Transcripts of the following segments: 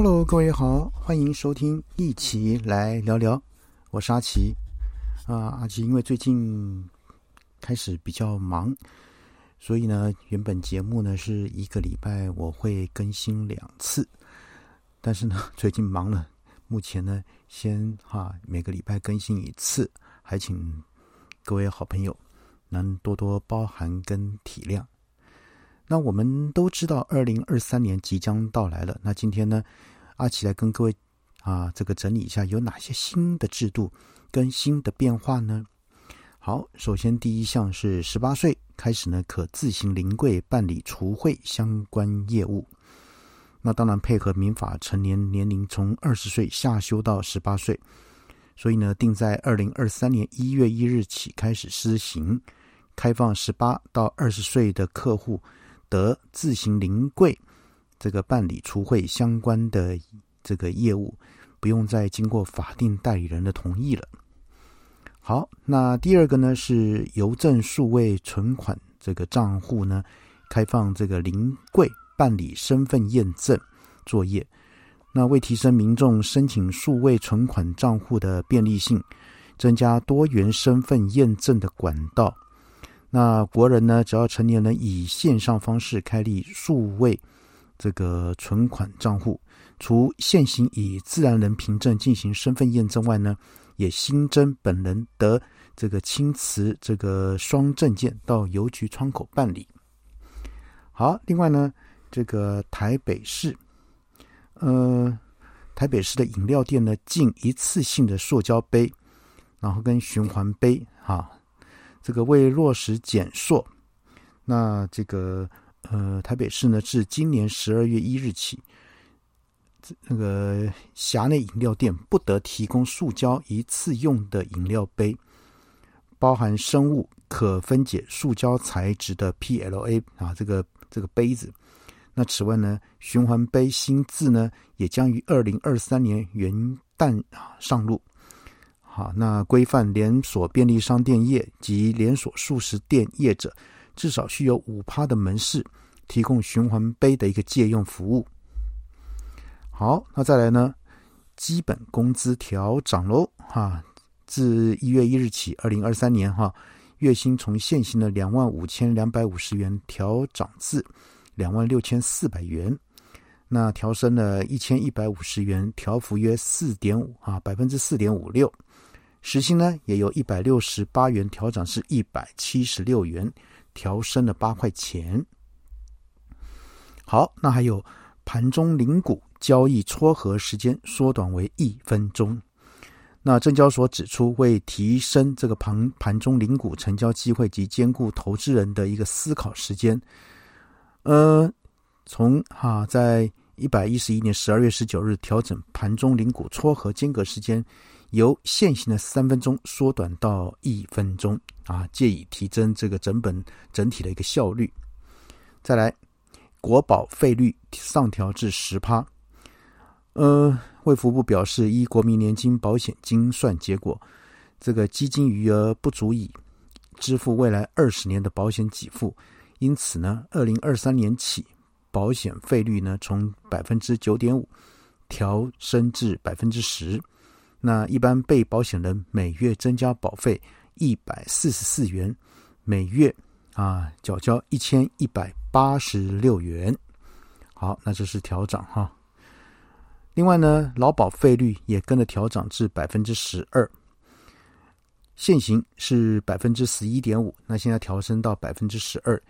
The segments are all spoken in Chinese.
Hello，各位好，欢迎收听一起来聊聊，我是阿奇啊。阿奇因为最近开始比较忙，所以呢，原本节目呢是一个礼拜我会更新两次，但是呢，最近忙了，目前呢先哈每个礼拜更新一次，还请各位好朋友能多多包涵跟体谅。那我们都知道，二零二三年即将到来了。那今天呢，阿奇来跟各位啊，这个整理一下有哪些新的制度跟新的变化呢？好，首先第一项是十八岁开始呢，可自行临柜办理除会相关业务。那当然配合民法成年年龄从二十岁下修到十八岁，所以呢，定在二零二三年一月一日起开始施行，开放十八到二十岁的客户。得自行临柜，这个办理除会相关的这个业务，不用再经过法定代理人的同意了。好，那第二个呢是邮政数位存款这个账户呢，开放这个临柜办理身份验证作业。那为提升民众申请数位存款账户的便利性，增加多元身份验证的管道。那国人呢，只要成年人以线上方式开立数位这个存款账户，除现行以自然人凭证进行身份验证外呢，也新增本人得这个亲持这个双证件到邮局窗口办理。好，另外呢，这个台北市，呃，台北市的饮料店呢，禁一次性的塑胶杯，然后跟循环杯，哈。这个为落实减塑，那这个呃，台北市呢，自今年十二月一日起，那个辖内饮料店不得提供塑胶一次用的饮料杯，包含生物可分解塑胶材质的 PLA 啊，这个这个杯子。那此外呢，循环杯新制呢，也将于二零二三年元旦啊上路。好，那规范连锁便利商店业及连锁素食店业者，至少需有五趴的门市提供循环杯的一个借用服务。好，那再来呢？基本工资调涨喽，哈，自一月一日起，二零二三年哈，月薪从现行的两万五千两百五十元调涨至两万六千四百元，那调升了一千一百五十元，调幅约四点五啊，百分之四点五六。时薪呢，也由一百六十八元调整至一百七十六元，调升了八块钱。好，那还有盘中零股交易撮合时间缩短为一分钟。那证交所指出，为提升这个盘盘中零股成交机会及兼顾投资人的一个思考时间，呃，从哈在一百一十一年十二月十九日调整盘中零股撮合间隔时间。由现行的三分钟缩短到一分钟啊，借以提升这个整本整体的一个效率。再来，国保费率上调至十趴。呃，卫福部表示，依国民年金保险精算结果，这个基金余额不足以支付未来二十年的保险给付，因此呢，二零二三年起，保险费率呢从百分之九点五调升至百分之十。那一般被保险人每月增加保费一百四十四元，每月啊缴交一千一百八十六元。好，那这是调涨哈。另外呢，劳保费率也跟着调涨至百分之十二，现行是百分之十一点五，那现在调升到百分之十二，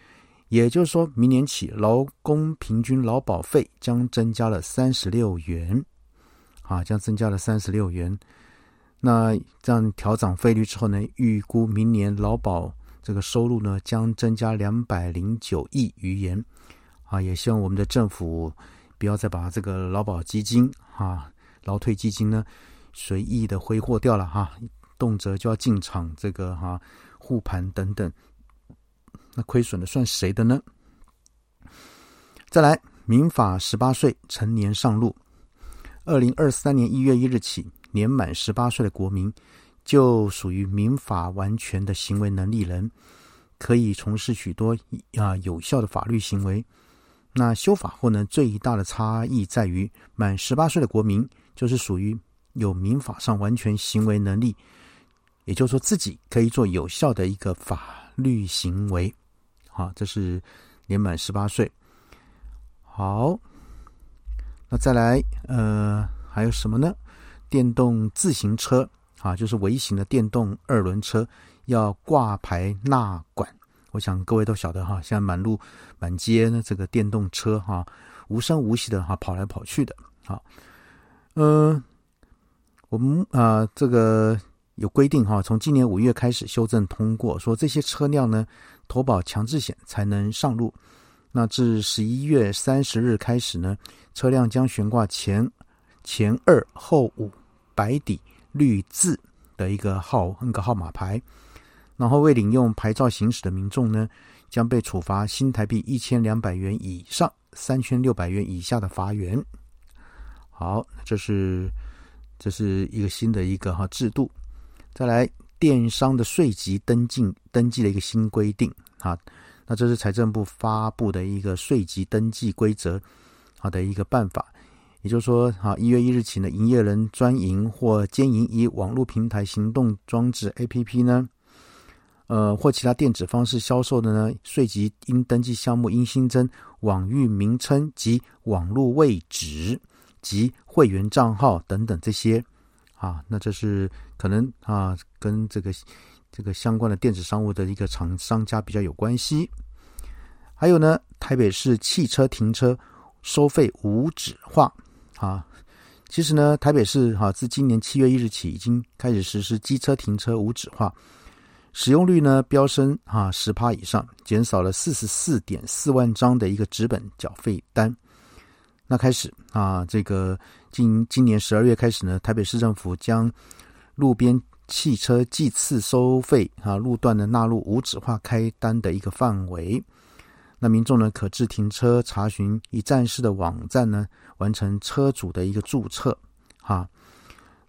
也就是说明年起劳工平均劳保费将增加了三十六元。啊，将增加了三十六元。那这样调涨费率之后呢，预估明年劳保这个收入呢将增加两百零九亿余元。啊，也希望我们的政府不要再把这个劳保基金、啊劳退基金呢随意的挥霍掉了哈，动辄就要进场这个哈护盘等等，那亏损的算谁的呢？再来，民法十八岁成年上路。二零二三年一月一日起，年满十八岁的国民就属于民法完全的行为能力人，可以从事许多啊有效的法律行为。那修法后呢，最大的差异在于，满十八岁的国民就是属于有民法上完全行为能力，也就是说自己可以做有效的一个法律行为。好，这是年满十八岁。好，那再来，呃，还有什么呢？电动自行车啊，就是微型的电动二轮车，要挂牌纳管。我想各位都晓得哈，现在满路满街呢，这个电动车哈，无声无息的哈跑来跑去的。好，嗯，我们啊这个有规定哈，从今年五月开始修正通过，说这些车辆呢投保强制险才能上路。那至十一月三十日开始呢，车辆将悬挂前前二后五白底绿字的一个号那个号码牌。然后未领用牌照行驶的民众呢，将被处罚新台币一千两百元以上三千六百元以下的罚元。好，这是这是一个新的一个哈制度。再来，电商的税籍登记登记的一个新规定啊，那这是财政部发布的一个税籍登记规则好的一个办法。也就是说，啊，一月一日起呢，营业人专营或兼营以网络平台行动装置 APP 呢。呃，或其他电子方式销售的呢，税籍应登记项目应新增网域名称及网络位置及会员账号等等这些啊，那这是可能啊，跟这个这个相关的电子商务的一个厂商家比较有关系。还有呢，台北市汽车停车收费无纸化啊，其实呢，台北市哈自今年七月一日起已经开始实施机车停车无纸化。使用率呢飙升啊十趴以上，减少了四十四点四万张的一个纸本缴费单。那开始啊，这个今今年十二月开始呢，台北市政府将路边汽车计次收费啊路段呢纳入无纸化开单的一个范围。那民众呢可至停车查询一站式的网站呢完成车主的一个注册哈。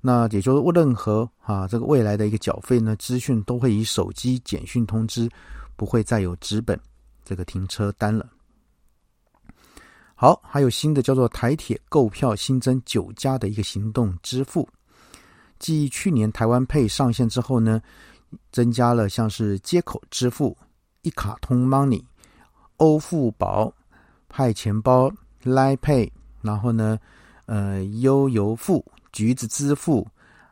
那也就是任何啊，这个未来的一个缴费呢，资讯都会以手机简讯通知，不会再有纸本这个停车单了。好，还有新的叫做台铁购票新增九家的一个行动支付，继去年台湾配上线之后呢，增加了像是接口支付、一卡通 Money、欧付宝、派钱包、Line Pay，然后呢，呃，悠游付。橘子支付、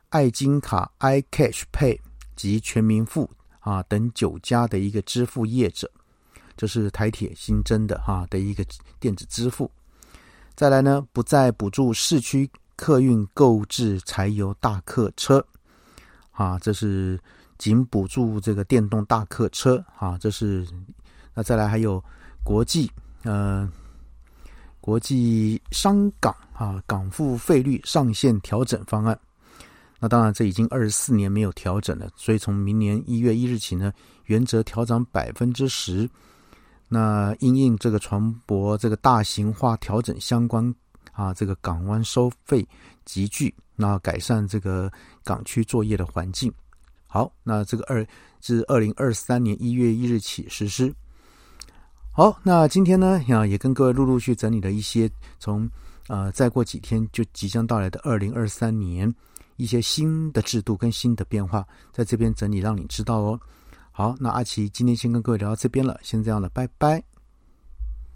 爱金卡、iCash Pay 及全民付啊等九家的一个支付业者，这是台铁新增的哈的一个电子支付。再来呢，不再补助市区客运购置柴油大客车，啊，这是仅补助这个电动大客车啊，这是那再来还有国际呃。国际商港啊，港付费率上限调整方案。那当然，这已经二十四年没有调整了，所以从明年一月一日起呢，原则调涨百分之十。那因应这个船舶这个大型化调整相关啊，这个港湾收费集聚，那改善这个港区作业的环境。好，那这个二至二零二三年一月一日起实施。好，那今天呢，啊，也跟各位陆陆续整理了一些从，呃，再过几天就即将到来的二零二三年一些新的制度跟新的变化，在这边整理让你知道哦。好，那阿奇今天先跟各位聊到这边了，先这样了，拜拜。